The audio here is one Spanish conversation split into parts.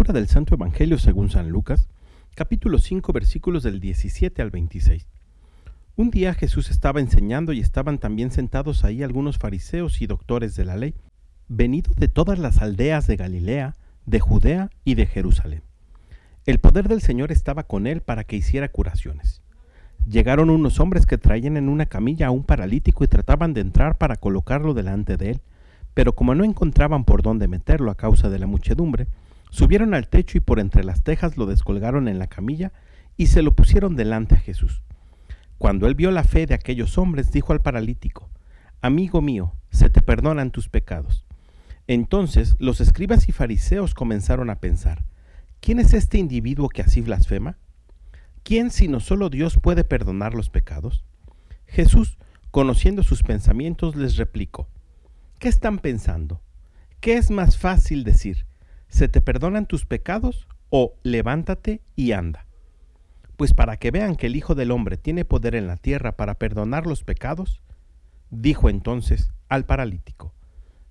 Lectura del Santo Evangelio según San Lucas, capítulo 5, versículos del 17 al 26. Un día Jesús estaba enseñando y estaban también sentados ahí algunos fariseos y doctores de la ley, venidos de todas las aldeas de Galilea, de Judea y de Jerusalén. El poder del Señor estaba con él para que hiciera curaciones. Llegaron unos hombres que traían en una camilla a un paralítico y trataban de entrar para colocarlo delante de él, pero como no encontraban por dónde meterlo a causa de la muchedumbre, subieron al techo y por entre las tejas lo descolgaron en la camilla y se lo pusieron delante a Jesús. Cuando él vio la fe de aquellos hombres, dijo al paralítico, Amigo mío, se te perdonan tus pecados. Entonces los escribas y fariseos comenzaron a pensar, ¿quién es este individuo que así blasfema? ¿Quién sino solo Dios puede perdonar los pecados? Jesús, conociendo sus pensamientos, les replicó, ¿qué están pensando? ¿Qué es más fácil decir? ¿Se te perdonan tus pecados o levántate y anda? Pues para que vean que el Hijo del Hombre tiene poder en la tierra para perdonar los pecados, dijo entonces al paralítico,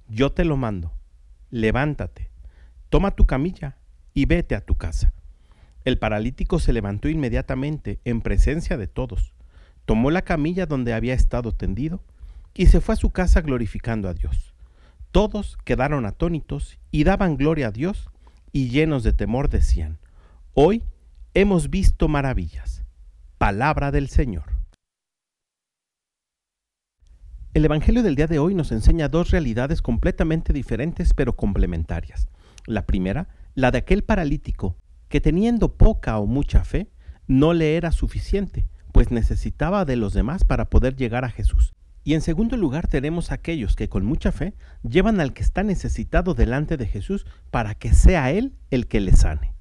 yo te lo mando, levántate, toma tu camilla y vete a tu casa. El paralítico se levantó inmediatamente en presencia de todos, tomó la camilla donde había estado tendido y se fue a su casa glorificando a Dios. Todos quedaron atónitos y daban gloria a Dios y llenos de temor decían, hoy hemos visto maravillas. Palabra del Señor. El Evangelio del día de hoy nos enseña dos realidades completamente diferentes pero complementarias. La primera, la de aquel paralítico que teniendo poca o mucha fe, no le era suficiente, pues necesitaba de los demás para poder llegar a Jesús. Y en segundo lugar tenemos aquellos que con mucha fe llevan al que está necesitado delante de Jesús para que sea Él el que le sane.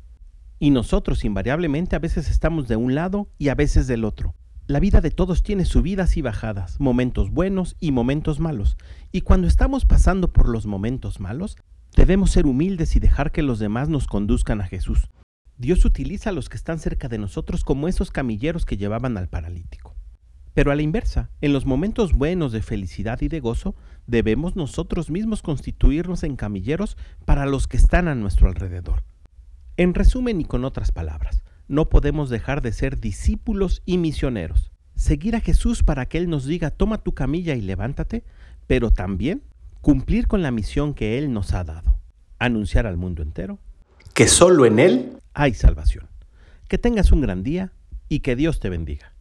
Y nosotros invariablemente a veces estamos de un lado y a veces del otro. La vida de todos tiene subidas y bajadas, momentos buenos y momentos malos. Y cuando estamos pasando por los momentos malos, debemos ser humildes y dejar que los demás nos conduzcan a Jesús. Dios utiliza a los que están cerca de nosotros como esos camilleros que llevaban al paralítico. Pero a la inversa, en los momentos buenos de felicidad y de gozo, debemos nosotros mismos constituirnos en camilleros para los que están a nuestro alrededor. En resumen y con otras palabras, no podemos dejar de ser discípulos y misioneros. Seguir a Jesús para que Él nos diga toma tu camilla y levántate, pero también cumplir con la misión que Él nos ha dado. Anunciar al mundo entero que solo en Él hay salvación. Que tengas un gran día y que Dios te bendiga.